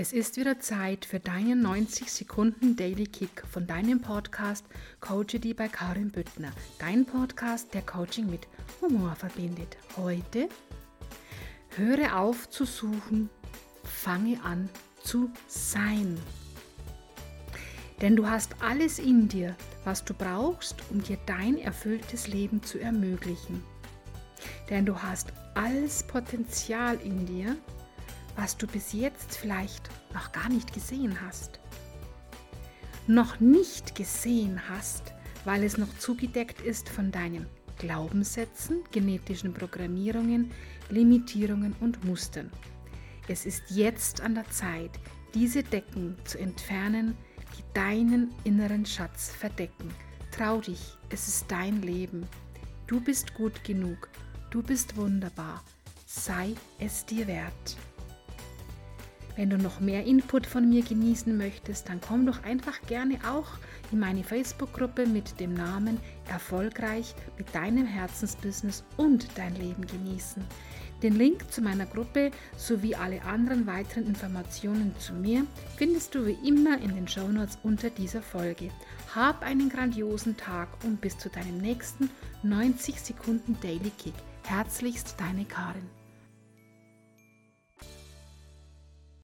Es ist wieder Zeit für deinen 90 Sekunden Daily Kick von deinem Podcast Coache die bei Karin Büttner. Dein Podcast, der Coaching mit Humor verbindet. Heute höre auf zu suchen, fange an zu sein. Denn du hast alles in dir, was du brauchst, um dir dein erfülltes Leben zu ermöglichen. Denn du hast alles Potenzial in dir, was du bis jetzt vielleicht noch gar nicht gesehen hast. Noch nicht gesehen hast, weil es noch zugedeckt ist von deinen Glaubenssätzen, genetischen Programmierungen, Limitierungen und Mustern. Es ist jetzt an der Zeit, diese Decken zu entfernen, die deinen inneren Schatz verdecken. Trau dich, es ist dein Leben. Du bist gut genug, du bist wunderbar. Sei es dir wert. Wenn du noch mehr Input von mir genießen möchtest, dann komm doch einfach gerne auch in meine Facebook-Gruppe mit dem Namen Erfolgreich mit deinem Herzensbusiness und dein Leben genießen. Den Link zu meiner Gruppe sowie alle anderen weiteren Informationen zu mir findest du wie immer in den Shownotes unter dieser Folge. Hab einen grandiosen Tag und bis zu deinem nächsten 90 Sekunden Daily Kick. Herzlichst deine Karin.